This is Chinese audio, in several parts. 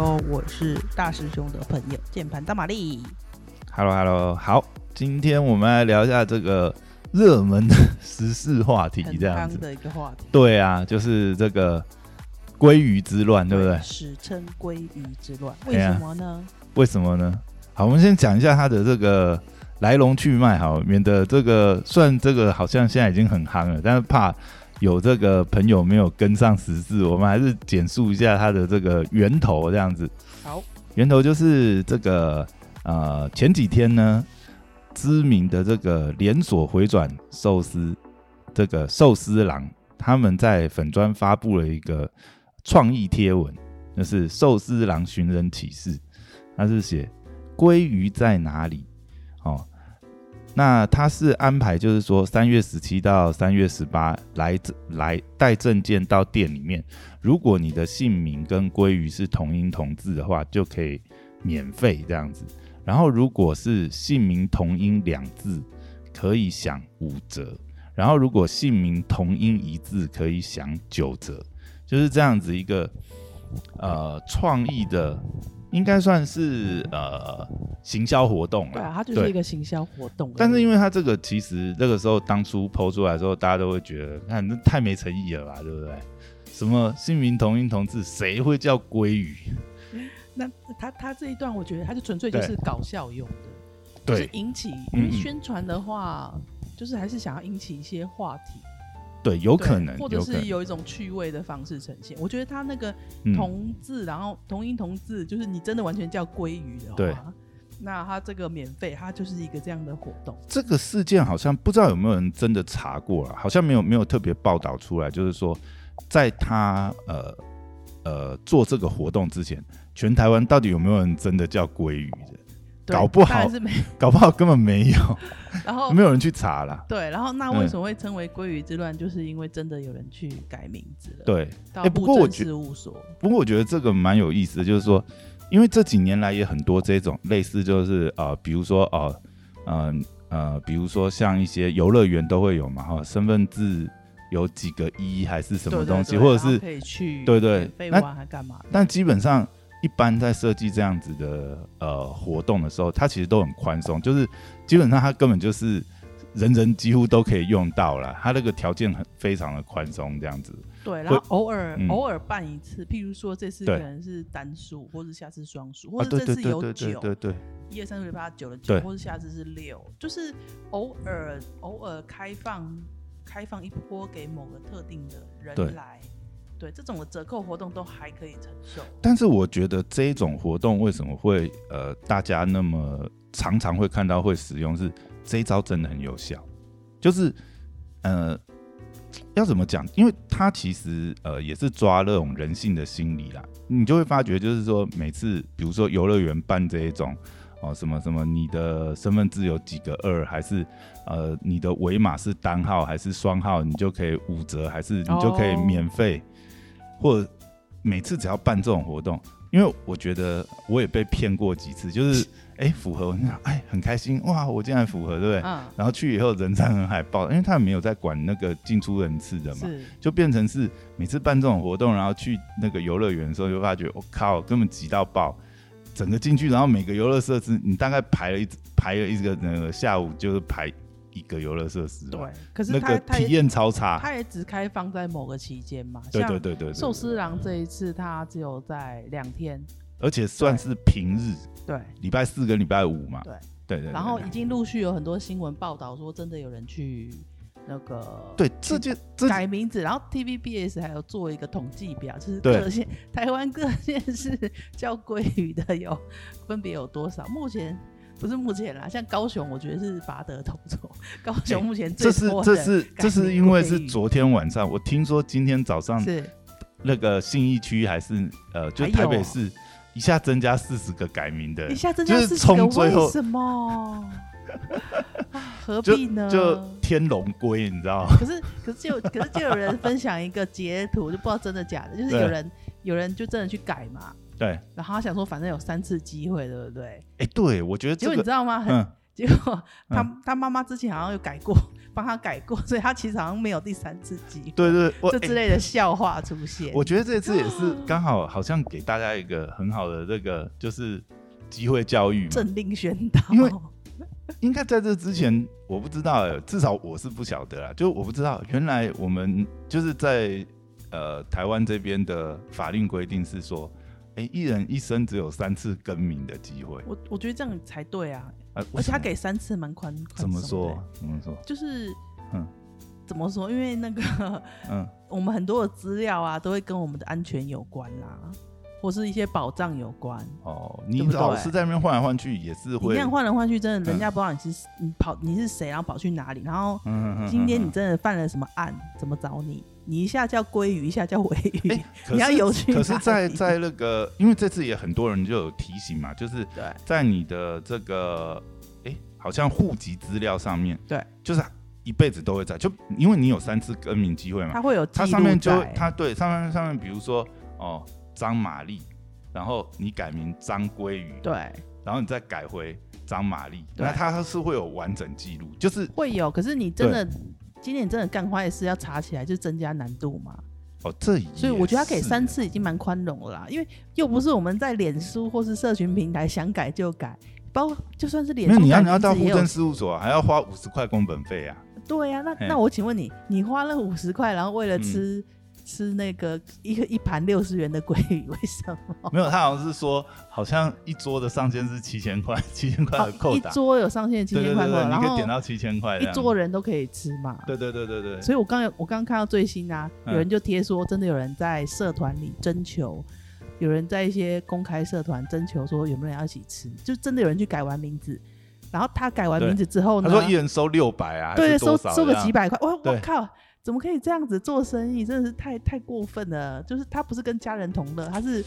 Hello，我是大师兄的朋友键盘大玛丽。Hello，Hello，好，今天我们来聊一下这个热门的时事话题，这样子的一个话题。对啊，就是这个鲑鱼之乱，对不对？史称鲑鱼之乱，为什么呢？为什么呢？好，我们先讲一下它的这个来龙去脉，好，免得这个算这个好像现在已经很夯了，但是怕。有这个朋友没有跟上时事，我们还是简述一下它的这个源头，这样子。好，源头就是这个呃，前几天呢，知名的这个连锁回转寿司这个寿司郎，他们在粉专发布了一个创意贴文，那、就是寿司郎寻人启事，他是写鲑鱼在哪里？哦。那他是安排，就是说三月十七到三月十八来来带证件到店里面，如果你的姓名跟鲑鱼是同音同字的话，就可以免费这样子。然后如果是姓名同音两字，可以享五折。然后如果姓名同音一字，可以享九折。就是这样子一个呃创意的。应该算是呃行销活动了，对啊，它就是一个行销活动。但是因为它这个其实那个时候当初 PO 出来的时候，大家都会觉得，看那太没诚意了吧，对不对？什么姓名同音同字，谁会叫鲑鱼？那他他这一段，我觉得他就纯粹就是搞笑用的，对，就是引起因为宣传的话，嗯嗯，就是还是想要引起一些话题。对，有可能，或者是有一种趣味的方式呈现。我觉得他那个同字，嗯、然后同音同字，就是你真的完全叫鲑鱼的话，对，那他这个免费，他就是一个这样的活动。这个事件好像不知道有没有人真的查过了，好像没有没有特别报道出来，就是说在他呃呃做这个活动之前，全台湾到底有没有人真的叫鲑鱼的？搞不好是没，搞不好根本没有，然后 没有人去查啦。对，然后那为什么会称为鲑鱼之乱？就是因为真的有人去改名字了。对，哎，不过我觉得，不过我觉得这个蛮有意思的，就是说，因为这几年来也很多这种类似，就是呃，比如说呃，嗯呃，呃，比如说像一些游乐园都会有嘛，哈，身份证有几个一还是什么东西，或者是可以去对对，那还干嘛？但基本上。一般在设计这样子的呃活动的时候，它其实都很宽松，就是基本上它根本就是人人几乎都可以用到了，它那个条件很非常的宽松这样子。对，然后偶尔、嗯、偶尔办一次，譬如说这次可能是单数，或者下次双数，或者这次有九，对对，一二三四五六八九的九，或者下次是六，就是偶尔偶尔开放开放一波给某个特定的人来。对，这种的折扣活动都还可以承受，但是我觉得这种活动为什么会呃大家那么常常会看到会使用，是这一招真的很有效，就是呃要怎么讲？因为它其实呃也是抓那种人性的心理啦，你就会发觉就是说每次比如说游乐园办这一种哦什么什么你的身份证有几个二，还是呃你的尾码是单号还是双号，你就可以五折，还是你就可以免费。哦或者每次只要办这种活动，因为我觉得我也被骗过几次，就是 哎、欸、符合，哎很开心哇，我竟然符合，对不对？嗯。然后去以后人山人海报，因为他们没有在管那个进出人次的嘛，就变成是每次办这种活动，然后去那个游乐园的时候，就发觉我、哦、靠，根本挤到爆，整个进去，然后每个游乐设施你大概排了一排了一个那个下午就是排。一个游乐设施，对，可是那个体验超差，它也只开放在某个期间嘛。对对对对，寿司郎这一次它只有在两天，而且算是平日，对，礼拜四跟礼拜五嘛。对对对，然后已经陆续有很多新闻报道说，真的有人去那个对，这就改名字，然后 TVBS 还有做一个统计表，就是各县 台湾各县市 叫鲑鱼的有分别有多少，目前。不是目前啦，像高雄，我觉得是拔得头筹。高雄目前这是这是这是因为是昨天晚上，我听说今天早上是那个信义区还是呃，就台北市一下增加四十个改名的，一下增加四十个，为什么？何必呢？就，就天龙龟，你知道吗？可是可是就可是就有人分享一个截图，就不知道真的假的，就是有人有人就真的去改嘛。对，然后他想说，反正有三次机会，对不对？哎，对，我觉得、这个、结果你知道吗？很、嗯、结果他、嗯、他妈妈之前好像有改过，帮他改过，所以他其实好像没有第三次机会。对对，这之类的笑话出现。欸、我觉得这次也是 刚好，好像给大家一个很好的这个就是机会教育嘛，政令宣导。因为应该在这之前，我不知道哎，至少我是不晓得啦，就我不知道原来我们就是在呃台湾这边的法令规定是说。哎，一人一生只有三次更名的机会。我我觉得这样才对啊，啊而且他给三次蛮宽。怎么说？怎么说？就是，嗯，怎么说？因为那个，嗯，我们很多的资料啊，都会跟我们的安全有关啦，或是一些保障有关。哦，你老是在那边换来换去，也是会。你这样换来换去，真的，人家不知道你是你跑你是谁，然后跑去哪里，然后今天你真的犯了什么案，怎么找你？你一下叫鲑鱼，一下叫尾鱼，欸、你要有趣。可是在，在在那个，因为这次也很多人就有提醒嘛，就是在你的这个，哎、欸，好像户籍资料上面，对，就是一辈子都会在，就因为你有三次更名机会嘛，它会有，它上面就它对上面上面，比如说哦张玛丽，然后你改名张鲑鱼，对，然后你再改回张玛丽，那它是会有完整记录，就是会有，可是你真的。今年真的干坏事要查起来，就增加难度嘛？哦，这所以我觉得他给三次已经蛮宽容了啦，因为又不是我们在脸书或是社群平台想改就改，包括就算是脸书，那你要你要到户政事务所、啊、还要花五十块工本费啊？对呀、啊，那那我请问你，你花了五十块，然后为了吃？嗯吃那个一个一盘六十元的鲑鱼，为什么？没有，他好像是说，好像一桌的上限是七千块，七千块的扣打。一桌有上限七千块，你可以点到七千块，一桌人都可以吃嘛。对对对对对。所以我刚我刚刚看到最新啊，有人就贴说，真的有人在社团里征求，有人在一些公开社团征求说有没有人要一起吃，就真的有人去改完名字，然后他改完名字之后呢，他说一人收六百啊，对，收收个几百块，我我靠。怎么可以这样子做生意？真的是太太过分了！就是他不是跟家人同乐，他是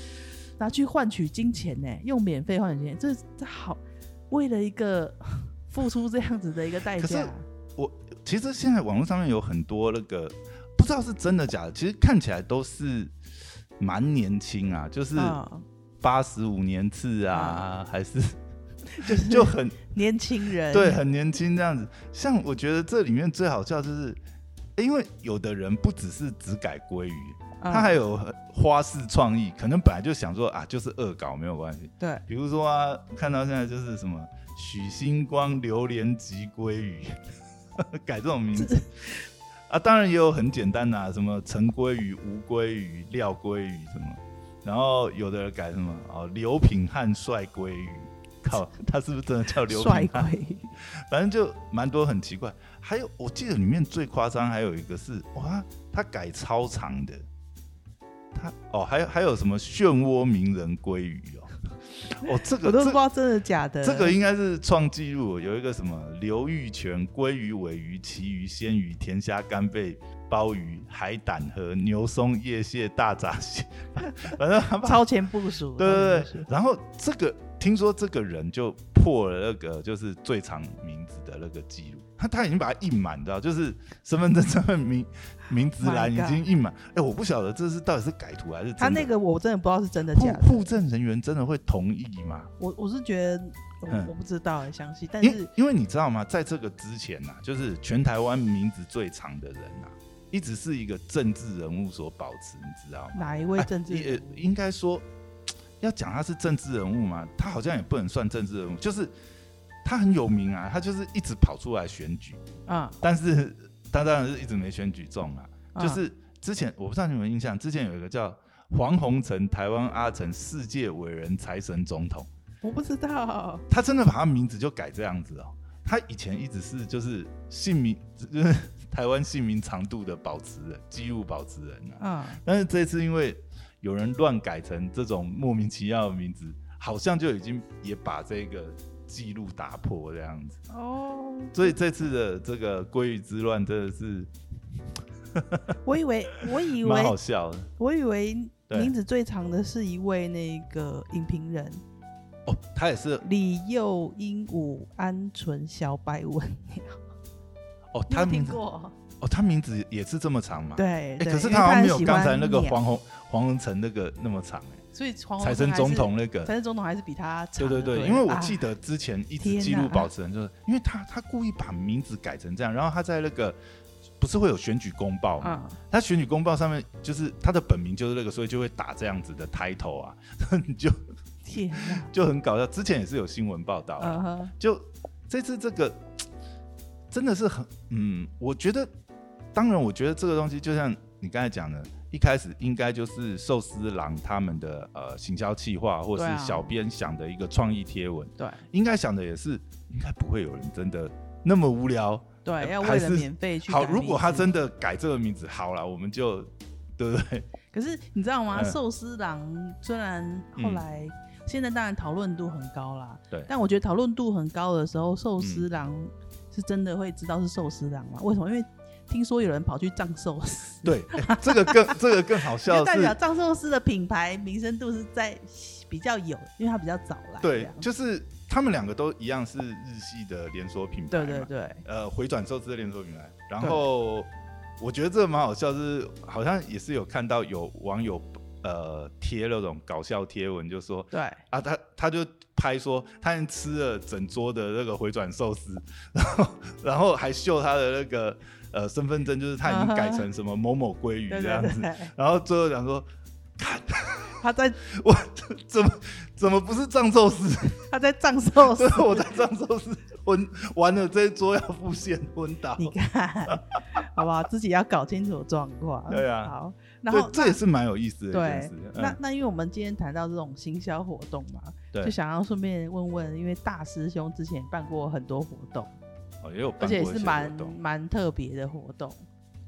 拿去换取金钱呢，用免费换取金钱，这这好，为了一个付出这样子的一个代价。我其实现在网络上面有很多那个不知道是真的假的，其实看起来都是蛮年轻啊，就是八十五年次啊，还是 就是就很年轻人，对，很年轻这样子。像我觉得这里面最好笑就是。因为有的人不只是只改鲑鱼，嗯、他还有花式创意，可能本来就想说啊，就是恶搞没有关系。对，比如说啊，看到现在就是什么许星光榴莲及鲑鱼，改这种名字啊，当然也有很简单的、啊，什么陈鲑鱼、吴鲑鱼、廖鲑鱼什么，然后有的人改什么哦，刘品汉帅鲑鱼。靠，他是不是真的叫刘品汉？反正就蛮多很奇怪。还有，我记得里面最夸张还有一个是哇，他改超长的。他哦，还有还有什么漩涡鸣人鲑鱼哦？哦，这个我都不知道真的假的。这个应该是创纪录，有一个什么刘玉泉鲑鱼、尾鱼、旗鱼、鲜鱼、甜虾、干贝、鲍鱼、海胆和牛松、叶蟹、大闸蟹，反正超前部署。对对对，然后这个。听说这个人就破了那个就是最长名字的那个记录，他他已经把它印满，知道就是身份证上面名名字栏已经印满。哎、欸，我不晓得这是到底是改图还是。他那个我真的不知道是真的假的。户政 人员真的会同意吗？我我是觉得我，我不知道很详细，但是因，因为你知道吗，在这个之前呐、啊，就是全台湾名字最长的人呐、啊，一直是一个政治人物所保持，你知道吗？哪一位政治人物？啊、也应该说。要讲他是政治人物嘛？他好像也不能算政治人物，就是他很有名啊，他就是一直跑出来选举啊，但是他当然是一直没选举中啊。就是之前我不知道你有没有印象，之前有一个叫黄宏成，台湾阿成，世界伟人财神总统，我不知道，他真的把他名字就改这样子哦。他以前一直是就是姓名，就 是台湾姓名长度的保持人，记录保持人啊。但是这次因为。有人乱改成这种莫名其妙的名字，好像就已经也把这个记录打破这样子。哦。所以这次的这个鲑鱼之乱真的是，我以为我以为蛮好笑的，我以为名字最长的是一位那个影评人哦，他也是李幼鹦鹉鹌鹑小白文。鸟 哦，他听过哦，他名字也是这么长嘛？对，可是他好像没有刚才那个黄宏黄宏成那个那么长哎。所以财神总统那个，财神总统还是比他长。对对对，因为我记得之前一直记录保持人就是，因为他他故意把名字改成这样，然后他在那个不是会有选举公报嘛？他选举公报上面就是他的本名就是那个，所以就会打这样子的 title 啊，你就天就很搞笑。之前也是有新闻报道，就这次这个 真的是很嗯，我觉得，当然我觉得这个东西就像你刚才讲的。一开始应该就是寿司郎他们的呃行销企划，或是小编想的一个创意贴文。对，应该想的也是，应该不会有人真的那么无聊。对，呃、要为了免费去。好，如果他真的改这个名字，好了，我们就对不对？可是你知道吗？寿、嗯、司郎虽然后来、嗯、现在当然讨论度很高啦，对，但我觉得讨论度很高的时候，寿司郎是真的会知道是寿司郎吗？为什么？因为听说有人跑去藏寿司，对，欸、这个更 这个更好笑，代表藏寿司的品牌名声度是在比较有，因为它比较早来。对，就是他们两个都一样是日系的连锁品牌，对对对，呃，回转寿司的连锁品牌。然后我觉得这个蛮好笑，是好像也是有看到有网友呃贴那种搞笑贴文，就说对啊，他他就拍说他吃了整桌的那个回转寿司，然后然后还秀他的那个。呃，身份证就是他已经改成什么某某鲑鱼这样子，然后最后讲说，看他在我怎么怎么不是藏寿司？他在藏寿司，我在藏寿司昏完了，这一桌要付现昏倒。你看，好不好？自己要搞清楚状况。对啊，好，然后这也是蛮有意思的。对，那那因为我们今天谈到这种行销活动嘛，就想要顺便问问，因为大师兄之前办过很多活动。哦，也有办过，而且是蛮蛮特别的活动。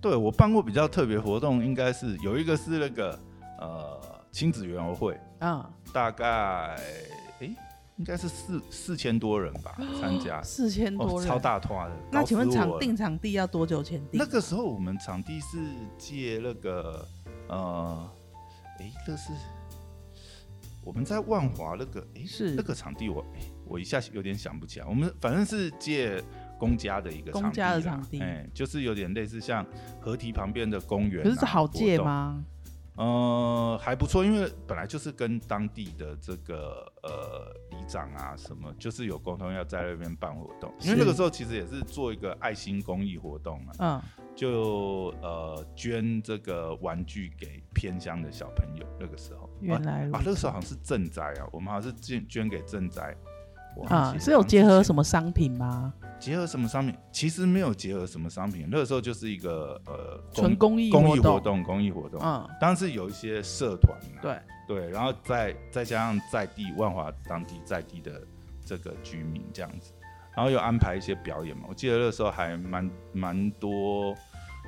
对，我办过比较特别活动，应该是有一个是那个呃亲子园游会，嗯，大概哎、欸、应该是四四千多人吧 参加，四千多人，哦、超大团的。那请问场定场地要多久前订？那个时候我们场地是借那个呃，哎、欸，这是我们在万华那个，哎、欸，是那个场地我，我一下有点想不起来。我们反正是借。公家的一个场地，公家的场地，哎、欸，就是有点类似像河堤旁边的公园、啊。可是，是好借吗？呃，还不错，因为本来就是跟当地的这个呃里长啊什么，就是有沟通要在那边办活动。因为那个时候其实也是做一个爱心公益活动嘛，嗯，就呃捐这个玩具给偏乡的小朋友。那个时候，原来啊，那个时候好像是赈灾啊，我们好像是捐捐给赈灾。啊，是有结合什么商品吗？结合什么商品？其实没有结合什么商品。那个时候就是一个呃，纯公益公益活动，公益活动。嗯，当时有一些社团、啊，对对，然后再再加上在地万华当地在地的这个居民这样子，然后又安排一些表演嘛。我记得那个时候还蛮蛮多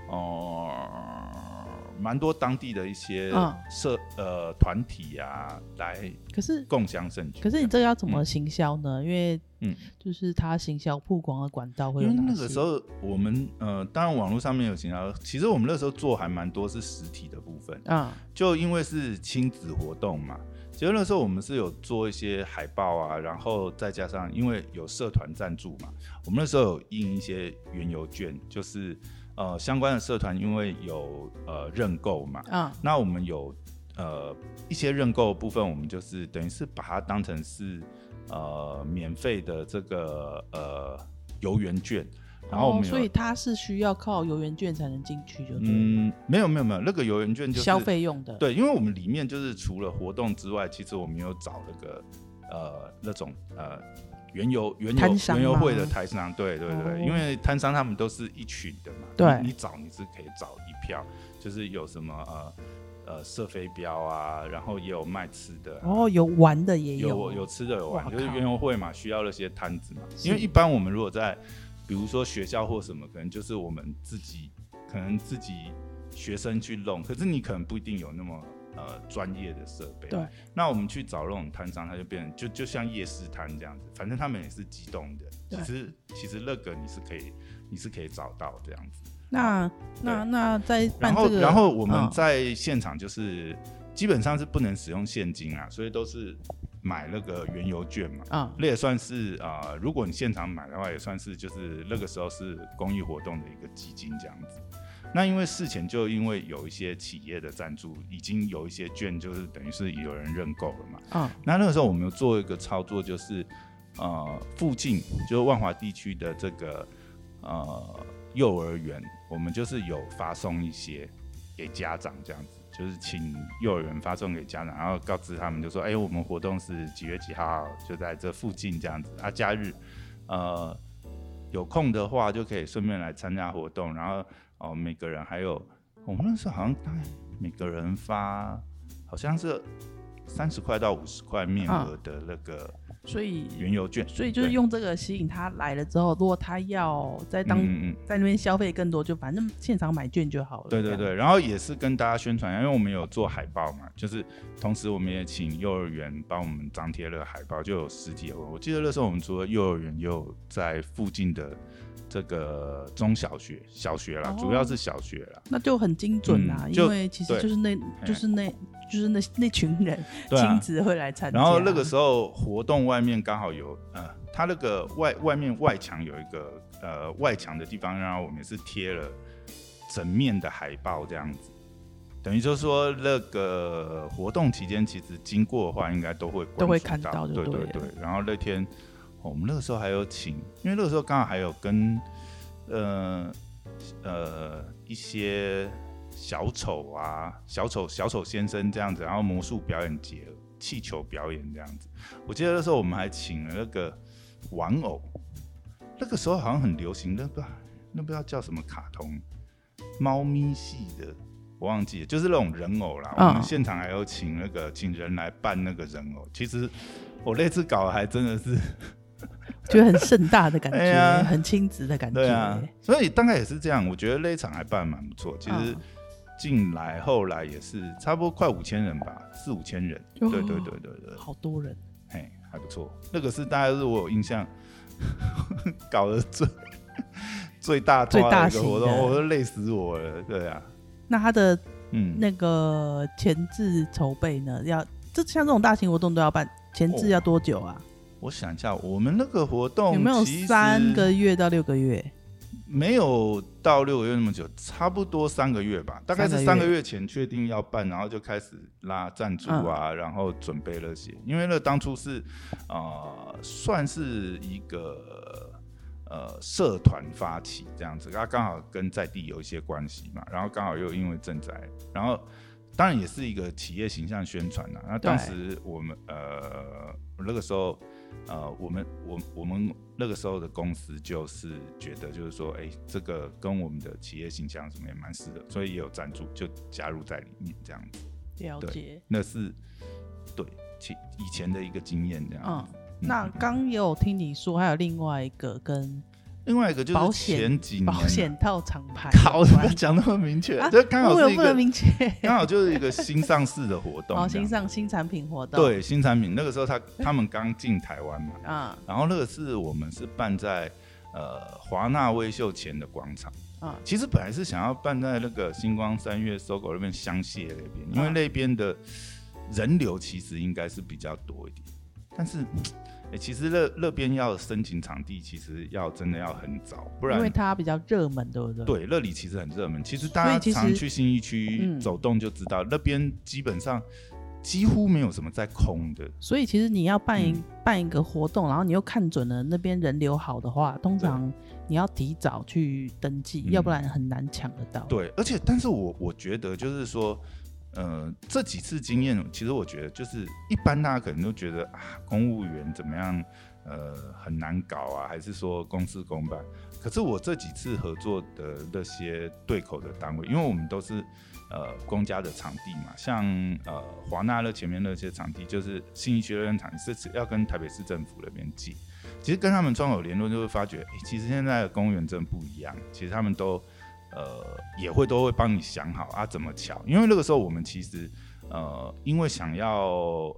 哦。呃蛮多当地的一些社、嗯、呃团体啊，来可是共享盛举。可是你这个要怎么行销呢？嗯、因为嗯，就是它行销曝光的管道会有哪些？因为那个时候我们呃，当然网络上面有行销，其实我们那时候做还蛮多是实体的部分啊、嗯。就因为是亲子活动嘛，其实那时候我们是有做一些海报啊，然后再加上因为有社团赞助嘛，我们那时候有印一些原油券，就是。呃，相关的社团因为有呃认购嘛，嗯，那我们有呃一些认购部分，我们就是等于是把它当成是呃免费的这个呃游园券，然后我们、哦、所以它是需要靠游园券才能进去就对，嗯，没有没有没有，那个游园券就是消费用的，对，因为我们里面就是除了活动之外，其实我们有找那个呃那种呃。园游园游园游会的台商，对对对，哦、因为摊商他们都是一群的嘛，对，你找你是可以找一票，就是有什么呃呃射飞镖啊，然后也有卖吃的，哦，有玩的也有，有有吃的有玩，就是原油会嘛，需要那些摊子嘛，因为一般我们如果在比如说学校或什么，可能就是我们自己可能自己学生去弄，可是你可能不一定有那么。呃，专业的设备。对。那我们去找那种摊商，他就变成就就像夜市摊这样子，反正他们也是机动的。其实其实那个你是可以你是可以找到这样子。那那那在然后然后我们在现场就是、哦、基本上是不能使用现金啊，所以都是买那个原油券嘛，啊，那也算是啊、呃，如果你现场买的话，也算是就是那个时候是公益活动的一个基金这样子。那因为事前就因为有一些企业的赞助，已经有一些券就是等于是有人认购了嘛，啊，那那个时候我们有做一个操作，就是呃附近就是万华地区的这个呃幼儿园，我们就是有发送一些给家长这样子。就是请幼儿园发送给家长，然后告知他们，就说：“哎、欸，我们活动是几月几号，就在这附近这样子啊。假日，呃，有空的话就可以顺便来参加活动。然后哦，每个人还有，我们那时候好像大概每个人发，好像是三十块到五十块面额的那个。啊”所以原油券，所以就是用这个吸引他来了之后，如果他要在当嗯嗯在那边消费更多，就反正现场买券就好了。对对对，然后也是跟大家宣传，因为我们有做海报嘛，就是同时我们也请幼儿园帮我们张贴了海报，就有实体的。我记得那时候我们除了幼儿园，也有在附近的这个中小学、小学啦，哦、主要是小学啦，那就很精准啦，嗯、因为其实就是那，就是那。就是那那群人亲自会来参加，然后那个时候活动外面刚好有呃，他那个外外面外墙有一个呃外墙的地方，然后我们也是贴了整面的海报这样子，等于就是说那个活动期间其实经过的话，应该都会都会看到，对对对。然后那天我们那个时候还有请，因为那个时候刚好还有跟呃呃一些。小丑啊，小丑小丑先生这样子，然后魔术表演节、气球表演这样子。我记得那时候我们还请了那个玩偶，那个时候好像很流行，那不那不知道叫什么卡通，猫咪系的，我忘记了，就是那种人偶啦。哦、我们现场还有请那个请人来扮那个人偶。其实我那次搞的还真的是，觉得很盛大的感觉，哎、很亲子的感觉。对啊，所以大概也是这样。我觉得那一场还办蛮不错。其实。哦进来后来也是差不多快五千人吧，四五千人，对对对对对，好多人，嘿，还不错。那个是大概是我有印象 搞得最 最大最大的活动，我都累死我了，对啊。那他的嗯那个前置筹备呢？要这像这种大型活动都要办，前置要多久啊？我想一下，我们那个活动有没有三个月到六个月？没有到六个月那么久，差不多三个月吧，大概是三个月前确定要办，然后就开始拉赞助啊，嗯、然后准备那些。因为那当初是，呃，算是一个呃社团发起这样子，它刚好跟在地有一些关系嘛，然后刚好又因为赈灾，然后当然也是一个企业形象宣传呐。那当时我们呃那个时候。呃，我们我我们那个时候的公司就是觉得，就是说，哎、欸，这个跟我们的企业形象什么也蛮适合，所以也有赞助，就加入在里面这样子。了解，那是对其以前的一个经验这样。嗯，那刚也有听你说，还有另外一个跟。另外一个就是前几年保险套厂牌，好，怎么讲那么明确？这刚好是一个明确，刚好就是一个新上市的活动，哦，新上新产品活动，对，新产品。那个时候他他们刚进台湾嘛，啊，然后那个是我们是办在呃华纳威秀前的广场，啊，其实本来是想要办在那个星光三月搜狗那边香榭那边，因为那边的人流其实应该是比较多一点，但是。欸、其实那那边要申请场地，其实要真的要很早，不然因为它比较热门，对不对？对，那里其实很热门。其实大家常去新一区走动就知道，嗯、那边基本上几乎没有什么在空的。所以其实你要办一、嗯、办一个活动，然后你又看准了那边人流好的话，通常你要提早去登记，对要不然很难抢得到。对，而且但是我我觉得就是说。呃，这几次经验，其实我觉得就是一般大家可能都觉得啊，公务员怎么样，呃，很难搞啊，还是说公事公办？可是我这几次合作的那些对口的单位，因为我们都是呃公家的场地嘛，像呃华纳乐前面那些场地，就是信义学院场地是要跟台北市政府那边借。其实跟他们窗口联络，就会发觉，其实现在的公务员真不一样，其实他们都。呃，也会都会帮你想好啊，怎么瞧？因为那个时候我们其实，呃，因为想要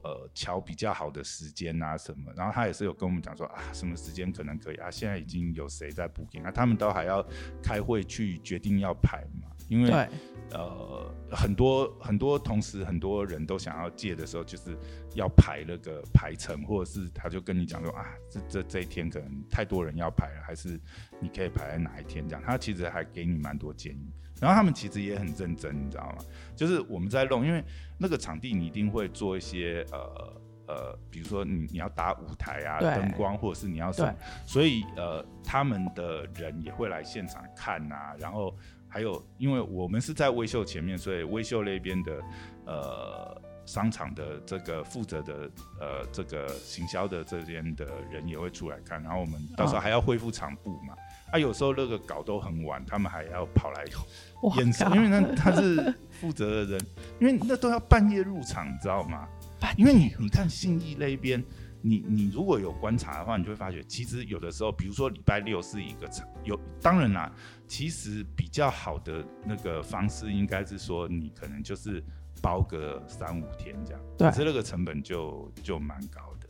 呃瞧比较好的时间啊什么，然后他也是有跟我们讲说啊，什么时间可能可以啊，现在已经有谁在补给啊，他们都还要开会去决定要排嘛，因为呃，很多很多同时很多人都想要借的时候，就是要排那个排程，或者是他就跟你讲说啊，这这这一天可能太多人要排了，还是你可以排在哪一天这样。他其实还给你蛮多建议，然后他们其实也很认真，你知道吗？就是我们在弄，因为那个场地你一定会做一些呃呃，比如说你你要搭舞台啊，灯光，或者是你要什么，所以呃，他们的人也会来现场看啊，然后。还有，因为我们是在威秀前面，所以威秀那边的呃商场的这个负责的呃这个行销的这边的人也会出来看，然后我们到时候还要恢复场布嘛。哦、啊，有时候那个稿都很晚，他们还要跑来验收，因为那他是负责的人，因为那都要半夜入场，你知道吗？因为你你看信义那边。你你如果有观察的话，你就会发觉，其实有的时候，比如说礼拜六是一个场，有当然啦，其实比较好的那个方式应该是说，你可能就是包个三五天这样，对，可是那个成本就就蛮高的。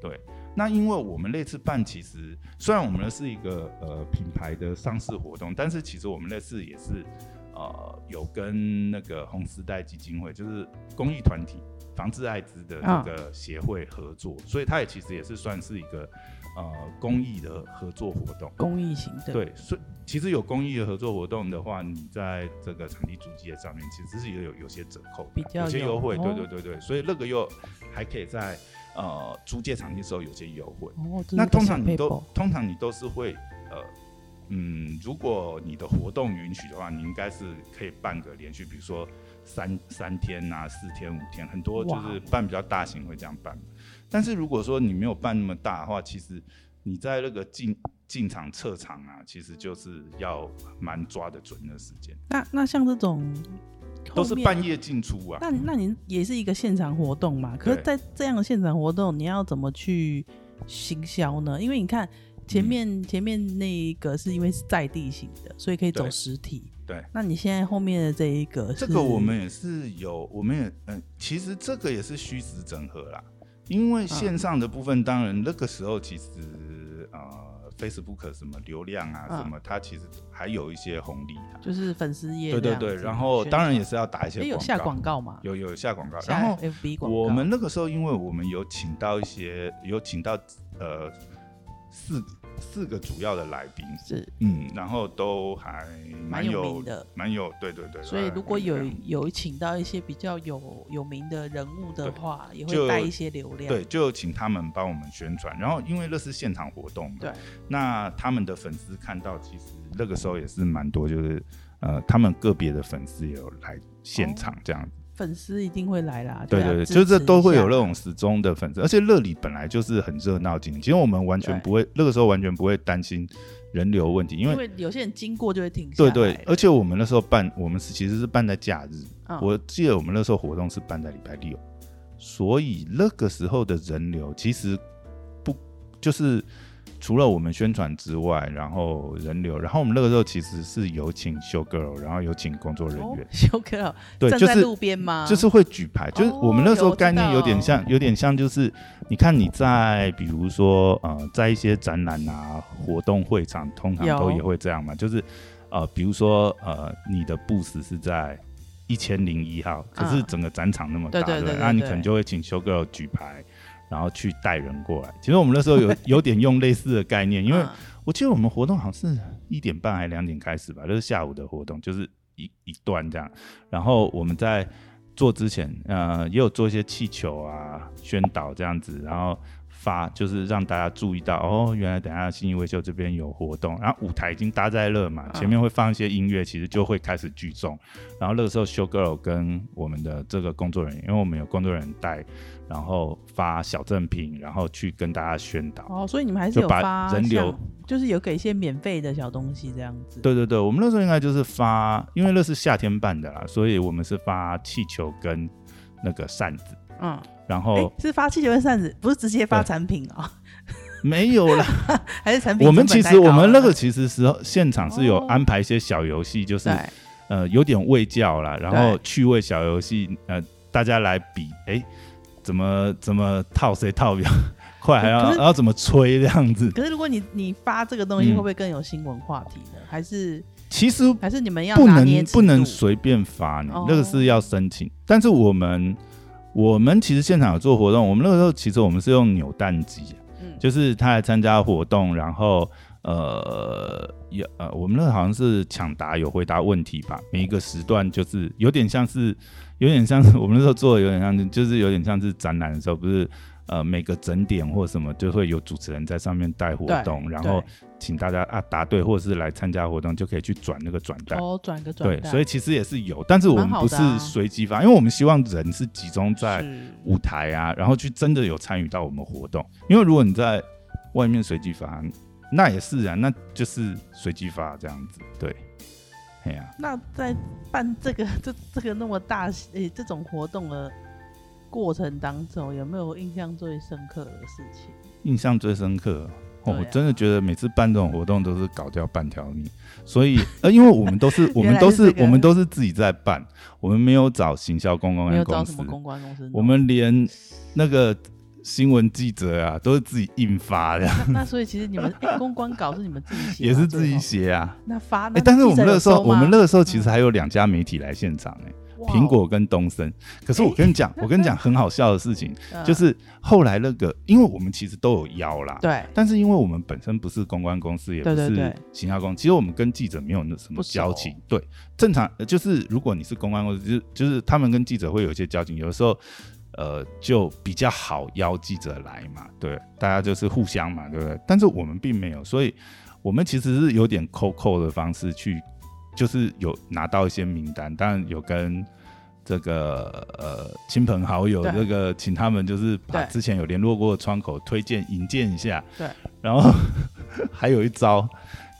对，那因为我们那次办，其实虽然我们那是一个呃品牌的上市活动，但是其实我们那次也是呃有跟那个红丝带基金会，就是公益团体。防治艾滋的这个协会合作，哦、所以它也其实也是算是一个呃公益的合作活动。公益型的。对，所以其实有公益的合作活动的话，你在这个场地租借上面其实是也有有些折扣，比较有，有些优惠。对对对对，所以那个又还可以在呃租借场地的时候有些优惠。哦，那通常你都通常你都是会呃嗯，如果你的活动允许的话，你应该是可以办个连续，比如说。三三天呐、啊，四天五天，很多就是办比较大型会这样办。但是如果说你没有办那么大的话，其实你在那个进进场撤场啊，其实就是要蛮抓得准的时间。那那像这种都是半夜进出啊。那那您也是一个现场活动嘛？可是，在这样的现场活动，你要怎么去行销呢？因为你看前面、嗯、前面那一个是因为是在地型的，所以可以走实体。对，那你现在后面的这一个，这个我们也是有，我们也嗯、呃，其实这个也是虚实整合啦。因为线上的部分，当然那个时候其实呃，Facebook 什么流量啊什么，它其实还有一些红利啊，就是粉丝页。对对对，然后当然也是要打一些有下广告嘛？有有下广告，然后 FB 广告。我们那个时候，因为我们有请到一些，有请到呃四。四个主要的来宾是，嗯，然后都还蛮有，有名的，蛮有，对对对。所以如果有有请到一些比较有有名的人物的话，也会带一些流量。对，就请他们帮我们宣传。然后因为那是现场活动嘛，对，那他们的粉丝看到，其实那个时候也是蛮多，就是呃，他们个别的粉丝也有来现场这样子。哦粉丝一定会来啦，对对对，就是都会有那种始终的粉丝，而且乐里本来就是很热闹景，其实我们完全不会那个时候完全不会担心人流问题，因为，有些人经过就会停下。对对，而且我们那时候办，我们是其实是办在假日，嗯，我记得我们那时候活动是办在礼拜六，所以那个时候的人流其实不就是。除了我们宣传之外，然后人流，然后我们那个时候其实是有请 show girl，然后有请工作人员。show girl，对，就是路边吗？就是会举牌，就是我们那时候概念有点像，有点像，就是你看你在比如说呃，在一些展览啊、活动会场，通常都也会这样嘛，就是呃，比如说呃，你的 booth 是在一千零一号，可是整个展场那么大，对，那你可能就会请 show girl 举牌。然后去带人过来。其实我们那时候有 有点用类似的概念，因为我记得我们活动好像是一点半还是两点开始吧，就是下午的活动，就是一一段这样。然后我们在做之前，呃，也有做一些气球啊宣导这样子，然后发就是让大家注意到哦，原来等下新义维修这边有活动，然后舞台已经搭在那嘛，前面会放一些音乐，其实就会开始聚众。然后那个时候，show girl 跟我们的这个工作人员，因为我们有工作人员带。然后发小赠品，然后去跟大家宣导。哦，所以你们还是有发人流，就是有给一些免费的小东西这样子。对对对，我们那时候应该就是发，因为那是夏天办的啦，所以我们是发气球跟那个扇子。嗯，然后是发气球跟扇子，不是直接发产品哦。没有啦，还是产品。我们其实我们那个其实时候现场是有安排一些小游戏，就是呃有点味教啦，然后趣味小游戏，呃大家来比哎。怎么怎么套谁套比较 快，还要然后怎么吹这样子？可是如果你你发这个东西，会不会更有新闻话题呢？嗯、还是其实还是你们要不能不能随便发你，哦、那个是要申请。但是我们我们其实现场有做活动，我们那个时候其实我们是用扭蛋机，嗯，就是他来参加活动，然后呃有呃我们那个好像是抢答有回答问题吧，每一个时段就是有点像是有点像是我们那时候做的有点像就是有点像是展览的时候不是。呃，每个整点或什么就会有主持人在上面带活动，然后请大家啊答对或者是来参加活动就可以去转那个转单。哦，转个转对，所以其实也是有，但是我们不是随机发，啊、因为我们希望人是集中在舞台啊，然后去真的有参与到我们活动，因为如果你在外面随机发，那也是啊，那就是随机发这样子，对，哎呀、啊，那在办这个这这个那么大诶、欸、这种活动的。过程当中有没有印象最深刻的事情？印象最深刻，哦，我真的觉得每次办这种活动都是搞掉半条命，所以 呃，因为我们都是我们都是我们都是自己在办，我们没有找行销公关公司，公关公司，我们连那个新闻记者啊都是自己印发的。那所以其实你们、欸、公关稿是你们自己写，也是自己写啊。那发哎、欸，但是我们那个时候，我们那个时候其实还有两家媒体来现场哎、欸。苹果跟东森，可是我跟你讲，我跟你讲很好笑的事情，就是后来那个，因为我们其实都有邀啦，对，但是因为我们本身不是公关公司，也不是行销公司，其实我们跟记者没有那什么交情，对，正常就是如果你是公关公司，就就是他们跟记者会有一些交情，有的时候呃就比较好邀记者来嘛，对，大家就是互相嘛，对不对？但是我们并没有，所以我们其实是有点扣扣的方式去。就是有拿到一些名单，当然有跟这个呃亲朋好友这个请他们就是把之前有联络过的窗口推荐引荐一下。对。然后 还有一招，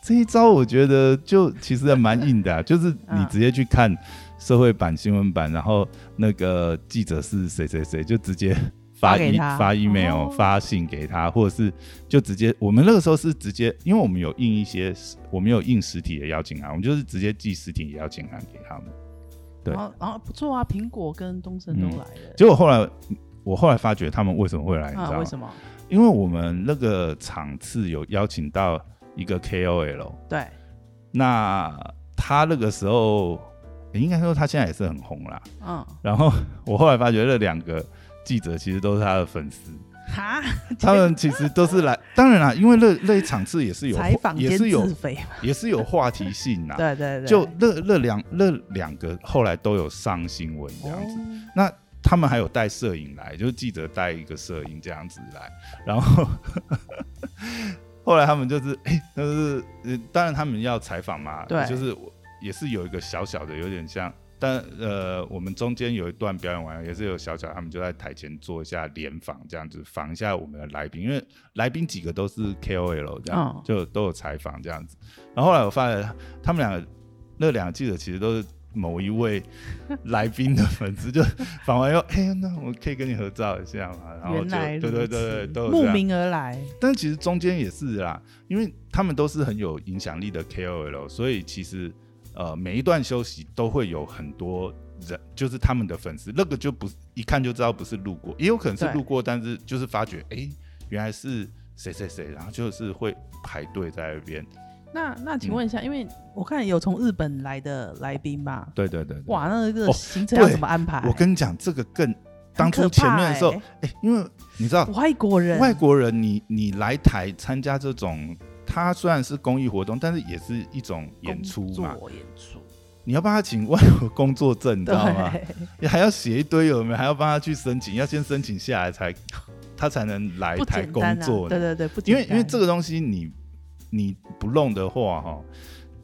这一招我觉得就其实还蛮硬的，啊，就是你直接去看社会版新闻版，然后那个记者是谁谁谁，就直接。发 e 发 email、哦、发信给他，或者是就直接，我们那个时候是直接，因为我们有印一些，我们有印实体的邀请函，我们就是直接寄实体的邀请函给他们。对，然后，然后不错啊，苹果跟东森都来了。嗯、结果后来，我后来发觉他们为什么会来，你知道吗？为什么？因为我们那个场次有邀请到一个 KOL，对，那他那个时候应该说他现在也是很红啦。嗯，然后我后来发觉那两个。记者其实都是他的粉丝，哈，他们其实都是来，当然啦，因为那那一场次也是有采访，也是有也是有话题性 呐，对对对，就那那两那两个后来都有上新闻这样子，哦、那他们还有带摄影来，就是记者带一个摄影这样子来，然后 后来他们就是哎，就、欸、是当然他们要采访嘛，对，就是也是有一个小小的有点像。但呃，我们中间有一段表演完，也是有小小他们就在台前做一下联访，这样子访一下我们的来宾，因为来宾几个都是 KOL，这样、哦、就都有采访这样子。然后后来我发现他们两个那两个记者其实都是某一位来宾的粉丝，就访完以后，哎，那我可以跟你合照一下嘛？然后就对对对对，都慕名而来。但其实中间也是啦，因为他们都是很有影响力的 KOL，所以其实。呃，每一段休息都会有很多人，就是他们的粉丝，那个就不一看就知道不是路过，也有可能是路过，但是就是发觉，哎、欸，原来是谁谁谁，然后就是会排队在那边。那那请问一下，嗯、因为我看有从日本来的来宾吧？对对对，对。哇，那个行程要怎么安排？我跟你讲，这个更当初前面的时候，哎、欸欸，因为你知道外国人，外国人你，你你来台参加这种。他虽然是公益活动，但是也是一种演出嘛。演出，你要帮他请外国工作证，你知道吗？你还要写一堆有没有？还要帮他去申请，要先申请下来才 他才能来台工作。对对对，不因为因为这个东西你你不弄的话哈，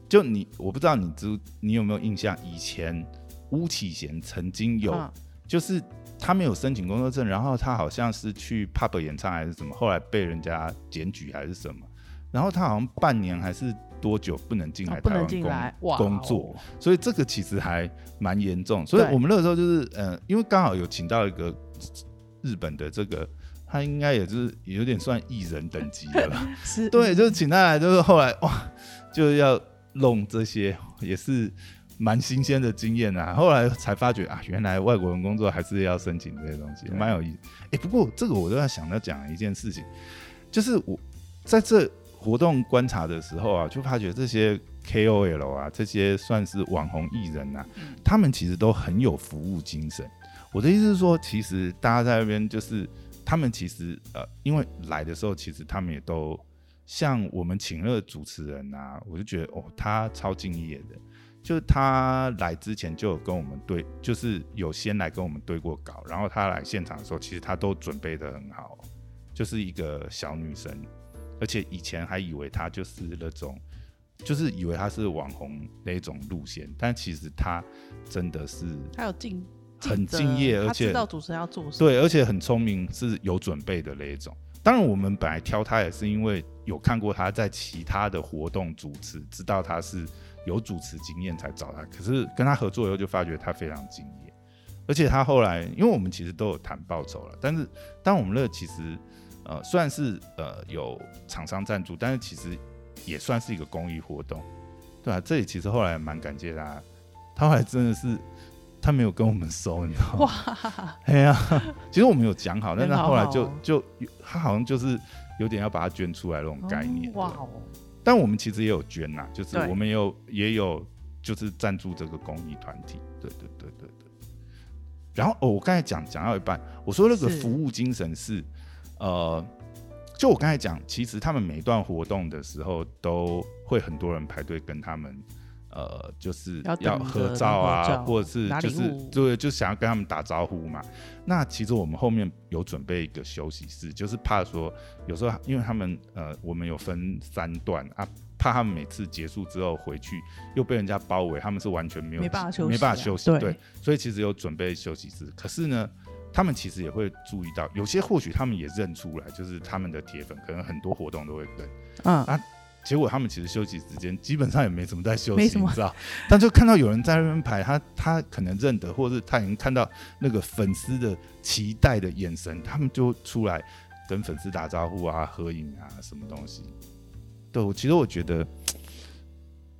就你我不知道你知你有没有印象？以前巫启贤曾经有，就是他没有申请工作证，然后他好像是去 pub 演唱还是什么，后来被人家检举还是什么。然后他好像半年还是多久不能进来台湾工工作，所以这个其实还蛮严重。所以我们那个时候就是，呃，因为刚好有请到一个日本的这个，他应该也是有点算艺人等级的吧？是，对，就是请他来，就是后来哇，就要弄这些，也是蛮新鲜的经验啊。后来才发觉啊，原来外国人工作还是要申请这些东西，蛮有意思。哎，不过这个我都要想到讲一件事情，就是我在这。活动观察的时候啊，就发觉这些 KOL 啊，这些算是网红艺人啊，他们其实都很有服务精神。我的意思是说，其实大家在那边就是，他们其实呃，因为来的时候，其实他们也都像我们请了主持人啊，我就觉得哦，他超敬业的。就他来之前就有跟我们对，就是有先来跟我们对过稿，然后他来现场的时候，其实他都准备的很好，就是一个小女生，而且以前还以为他就是那种，就是以为他是网红那种路线，但其实他真的是，他有敬，很敬业，而且知道主持人要做什么，对，而且很聪明，是有准备的那一种。当然，我们本来挑他也是因为有看过他在其他的活动主持，知道他是。有主持经验才找他，可是跟他合作以后就发觉他非常敬业，而且他后来，因为我们其实都有谈报酬了，但是当我们那其实呃算是呃有厂商赞助，但是其实也算是一个公益活动，对啊，这里其实后来蛮感谢他，他后来真的是他没有跟我们收，你知道吗？哇，哎呀，其实我们有讲好，但是他后来就就他好像就是有点要把它捐出来那种概念，哇。哦。但我们其实也有捐呐，就是我们也有也有就是赞助这个公益团体，对对对对对。然后哦，我刚才讲讲到一半，我说那个服务精神是，是呃，就我刚才讲，其实他们每一段活动的时候都会很多人排队跟他们。呃，就是要合照啊，或者是就是对，就想要跟他们打招呼嘛。那其实我们后面有准备一个休息室，就是怕说有时候因为他们呃，我们有分三段啊，怕他们每次结束之后回去又被人家包围，他们是完全没有没办法休息，没办法休息。对，对，所以其实有准备休息室。可是呢，他们其实也会注意到，有些或许他们也认出来，就是他们的铁粉，可能很多活动都会跟嗯啊。结果他们其实休息时间基本上也没怎么在休息，你知道？但就看到有人在那边排，他他可能认得，或者是他已经看到那个粉丝的期待的眼神，他们就出来跟粉丝打招呼啊、合影啊，什么东西。对，我其实我觉得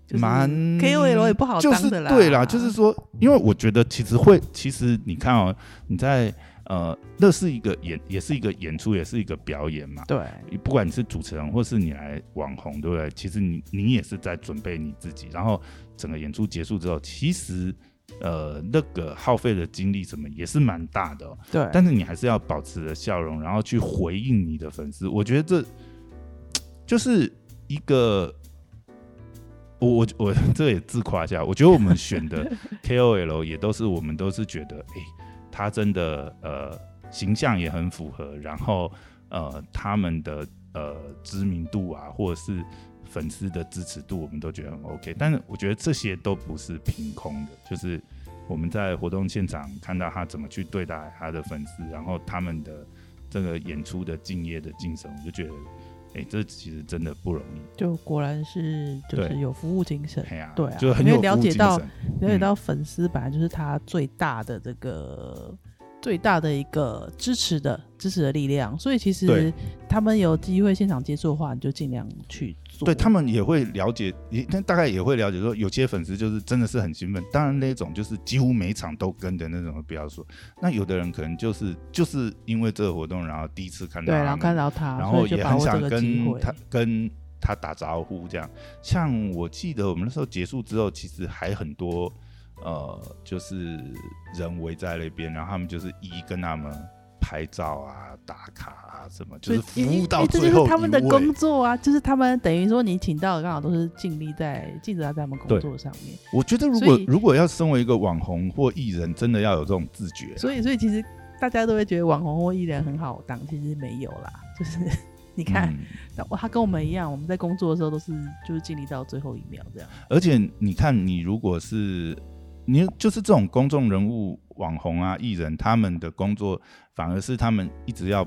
蛮 KOL 也不好当的啦。对啦，就是说，因为我觉得其实会，其实你看哦，你在。呃，那是一个演，也是一个演出，也是一个表演嘛。对，不管你是主持人，或是你来网红，对不对？其实你你也是在准备你自己。然后整个演出结束之后，其实呃那个耗费的精力什么也是蛮大的喔。对，但是你还是要保持着笑容，然后去回应你的粉丝。我觉得这就是一个，我我我 这也自夸一下，我觉得我们选的 KOL 也都是我们都是觉得哎。欸他真的呃形象也很符合，然后呃他们的呃知名度啊，或者是粉丝的支持度，我们都觉得很 OK。但是我觉得这些都不是凭空的，就是我们在活动现场看到他怎么去对待他的粉丝，然后他们的这个演出的敬业的精神，我就觉得哎、欸，这其实真的不容易。就果然是就是有服务精神，对啊，对啊，就很有了解到了解到粉丝本来就是他最大的这个。最大的一个支持的支持的力量，所以其实他们有机会现场接触的话，你就尽量去做。对，他们也会了解，也大概也会了解说，有些粉丝就是真的是很兴奋。当然那种就是几乎每场都跟的那种，不要说。那有的人可能就是就是因为这个活动，然后第一次看到，对，然后看到他，然后也很想跟他跟他打招呼这样。像我记得我们那时候结束之后，其实还很多。呃，就是人围在那边，然后他们就是一一跟他们拍照啊、打卡啊什么，就是服务到最后。这就是他们的工作啊，就是他们等于说你请到的刚好都是尽力在尽责在他们工作上面。我觉得如果如果要身为一个网红或艺人，真的要有这种自觉。所以，所以其实大家都会觉得网红或艺人很好当，其实没有啦。就是 你看，嗯、他跟我们一样，我们在工作的时候都是就是尽力到最后一秒这样。而且你看，你如果是。你就是这种公众人物、网红啊、艺人，他们的工作反而是他们一直要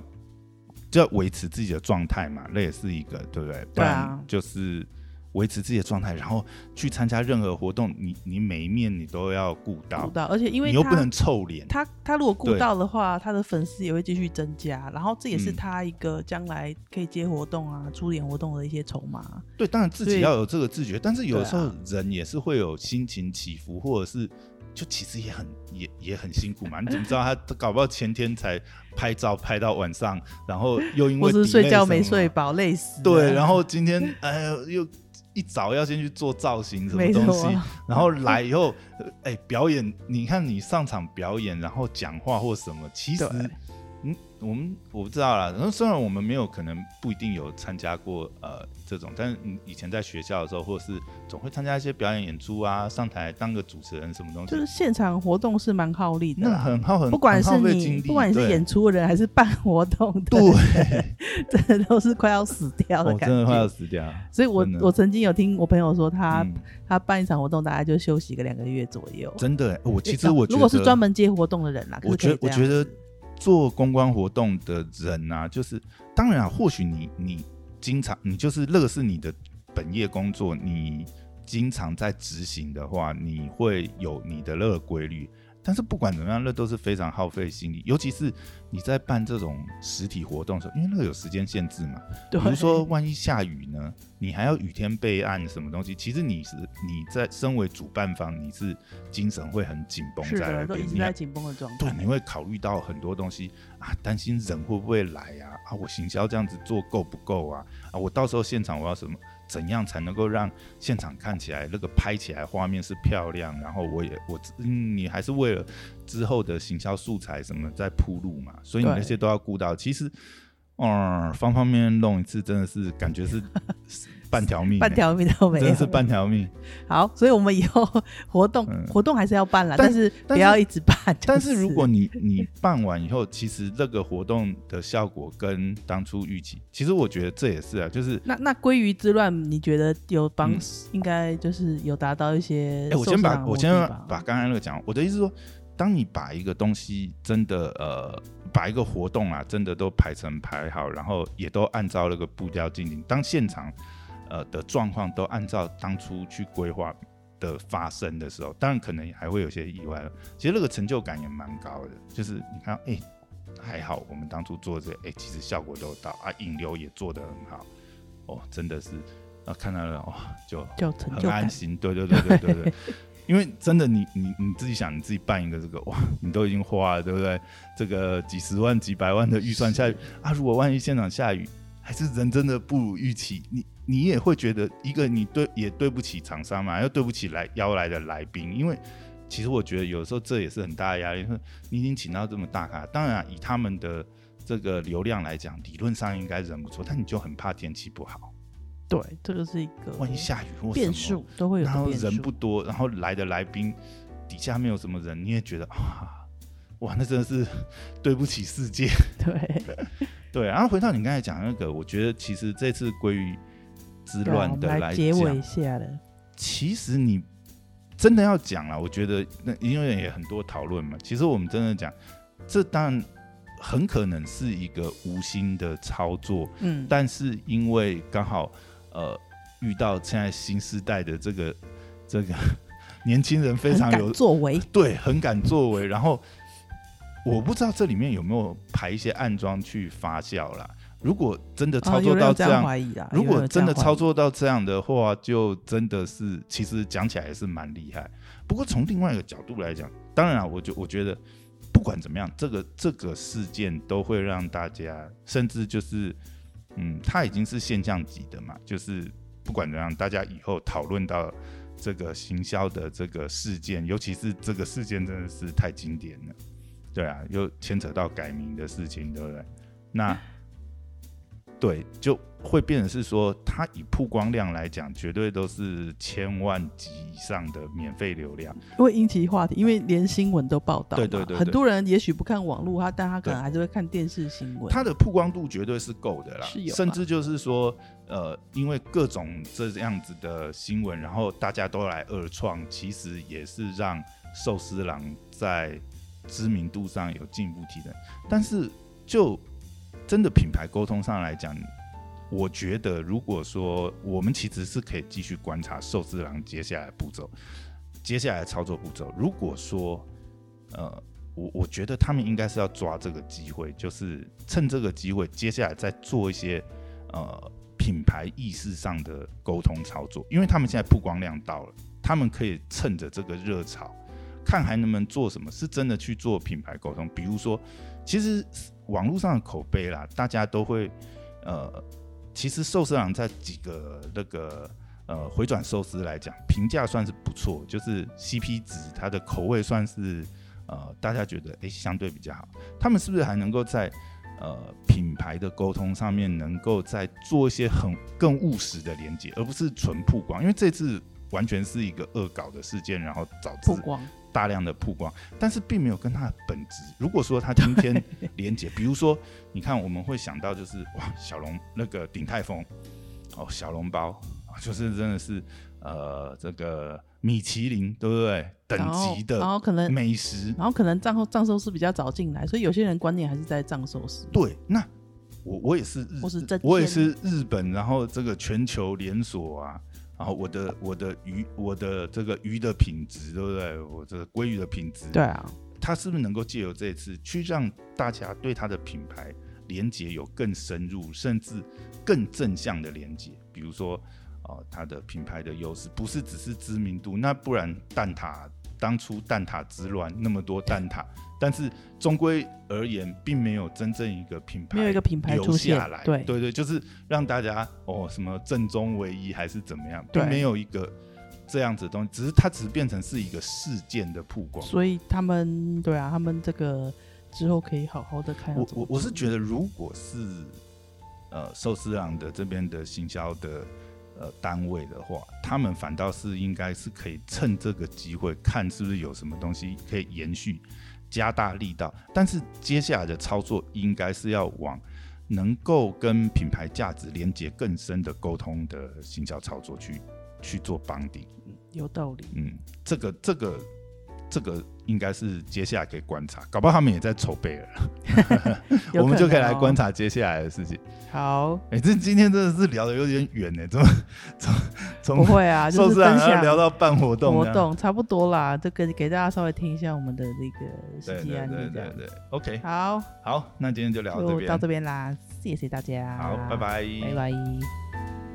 就要维持自己的状态嘛，那也是一个，对不对？不然，就是。维持自己的状态，然后去参加任何活动，你你每一面你都要顾到，顾到，而且因为你又不能臭脸，他他如果顾到的话，他的粉丝也会继续增加，然后这也是他一个将来可以接活动啊、出演活动的一些筹码。对，当然自己要有这个自觉，但是有时候人也是会有心情起伏，或者是就其实也很也也很辛苦嘛。你怎么知道他搞不好前天才拍照拍到晚上，然后又因为是睡觉没睡饱累死。对，然后今天哎呀又一早要先去做造型什么东西，然后来以后哎表演，你看你上场表演，然后讲话或什么，其实。嗯，我们我不知道啦。然后虽然我们没有可能不一定有参加过呃这种，但是以前在学校的时候，或者是总会参加一些表演演出啊，上台当个主持人什么东西。就是现场活动是蛮耗力的，那很耗很，不管是你不管你是演出的人还是办活动的，对，真的都是快要死掉的感觉，真的快要死掉。所以我我曾经有听我朋友说他，他、嗯、他办一场活动大概就休息个两个月左右。真的，我其实我觉得如果是专门接活动的人啦，我觉得我觉得。做公关活动的人、啊，就是当然啊，或许你你经常你就是那个是你的本业工作，你经常在执行的话，你会有你的那个规律。但是不管怎么样，那都是非常耗费心力，尤其是你在办这种实体活动的时候，因为那个有时间限制嘛。对。比如说，万一下雨呢，你还要雨天备案什么东西？其实你是你在身为主办方，你是精神会很紧绷在那边，一直在紧绷的状态。对，你会考虑到很多东西啊，担心人会不会来呀？啊，我行销这样子做够不够啊？啊，我到时候现场我要什么？怎样才能够让现场看起来那个拍起来画面是漂亮？然后我也我，你还是为了之后的行销素材什么在铺路嘛，所以你那些都要顾到。其实，嗯，方方面面弄一次真的是感觉是。半条命，半条命都没有，真是半条命。好，所以我们以后活动、嗯、活动还是要办了，但是不要一直办。但是如果你你办完以后，其实这个活动的效果跟当初预期，其实我觉得这也是啊，就是那那鲑鱼之乱，你觉得有帮、嗯，应该就是有达到一些。哎、欸，我先把我先把刚才那个讲，我的意思是说，当你把一个东西真的呃，把一个活动啊，真的都排成排好，然后也都按照那个步调进行，当现场。呃的状况都按照当初去规划的发生的时候，当然可能还会有些意外。其实那个成就感也蛮高的，就是你看，哎、欸，还好我们当初做这个，哎、欸，其实效果都到啊，引流也做得很好，哦，真的是啊，看到了哦，就就很安心。对对对对对对，因为真的你你你自己想，你自己办一个这个哇，你都已经花了，对不对？这个几十万几百万的预算下雨啊，如果万一现场下雨，还是人真的不如预期，你。你也会觉得一个你对也对不起厂商嘛，又对不起来邀来的来宾，因为其实我觉得有时候这也是很大的压力。你已经请到这么大咖，当然、啊、以他们的这个流量来讲，理论上应该人不错，但你就很怕天气不好。对，这个是一个万一下雨或变数都会有，然后人不多，然后来的来宾底下没有什么人，你也觉得啊，哇，那真的是 对不起世界。对对，然后回到你刚才讲那个，我觉得其实这次归于。之乱的来结尾一下的，其实你真的要讲了，我觉得那因为也很多讨论嘛。其实我们真的讲，这当然很可能是一个无心的操作，嗯，但是因为刚好呃遇到现在新时代的这个这个 年轻人非常有作为，对，很敢作为。然后我不知道这里面有没有排一些暗装去发酵啦。如果真的操作到这样，哦、这样如果真的操作到这样的话，就真的是其实讲起来也是蛮厉害。不过从另外一个角度来讲，当然啊，我就我觉得不管怎么样，这个这个事件都会让大家，甚至就是嗯，它已经是现象级的嘛。就是不管怎么样，大家以后讨论到这个行销的这个事件，尤其是这个事件真的是太经典了，对啊，又牵扯到改名的事情，对不对？那。对，就会变成是说，它以曝光量来讲，绝对都是千万级以上的免费流量，会引起话题，因为连新闻都报道。对对，对对对，很多人也许不看网络，他但他可能还是会看电视新闻。它的曝光度绝对是够的啦，是有，甚至就是说，呃，因为各种这样子的新闻，然后大家都来二创，其实也是让寿司郎在知名度上有进一步提升，但是就。真的品牌沟通上来讲，我觉得如果说我们其实是可以继续观察寿司郎接下来步骤，接下来操作步骤。如果说，呃，我我觉得他们应该是要抓这个机会，就是趁这个机会，接下来再做一些呃品牌意识上的沟通操作，因为他们现在曝光量到了，他们可以趁着这个热潮。看还能不能做什么，是真的去做品牌沟通。比如说，其实网络上的口碑啦，大家都会呃，其实寿司郎在几个那个呃回转寿司来讲，评价算是不错，就是 CP 值，它的口味算是呃大家觉得哎、相对比较好。他们是不是还能够在呃品牌的沟通上面，能够再做一些很更务实的连接，而不是纯曝光？因为这次。完全是一个恶搞的事件，然后导致大量的曝光，但是并没有跟他的本质。如果说他今天 连接，比如说，你看我们会想到就是哇，小笼那个鼎泰丰哦，小笼包就是真的是呃这个米其林对不对？等级的，然后可能美食，然后可能藏藏寿司比较早进来，所以有些人观念还是在藏寿司。对，那我我也是日，我是我也是日本，然后这个全球连锁啊。然后我的我的鱼我的这个鱼的品质，对不对？我这个鲑鱼的品质，对啊，它是不是能够借由这一次去让大家对它的品牌连接有更深入，甚至更正向的连接？比如说，哦，它的品牌的优势不是只是知名度，那不然蛋挞。当初蛋挞之乱，那么多蛋挞，但是终归而言，并没有真正一个品牌，没有一个品牌留下来。对对对，就是让大家哦，什么正宗唯一还是怎么样，并没有一个这样子的东西，只是它只是变成是一个事件的曝光。所以他们对啊，他们这个之后可以好好的看。我我我是觉得，如果是呃寿司郎的这边的行销的。呃，单位的话，他们反倒是应该是可以趁这个机会，看是不是有什么东西可以延续，加大力道。但是接下来的操作，应该是要往能够跟品牌价值连接更深的沟通的行销操作去去做绑定。有道理。嗯，这个这个。这个应该是接下来可以观察，搞不好他们也在筹备了，我们就可以来观察接下来的事情。好，哎，这今天真的是聊的有点远呢，怎么 从从不会啊，就是分享聊到办活动，活动差不多啦，就给给大家稍微听一下我们的那个实际案例，对对对，OK，好，好，那今天就聊到这边，到这边啦，谢谢大家，好，拜拜，拜拜。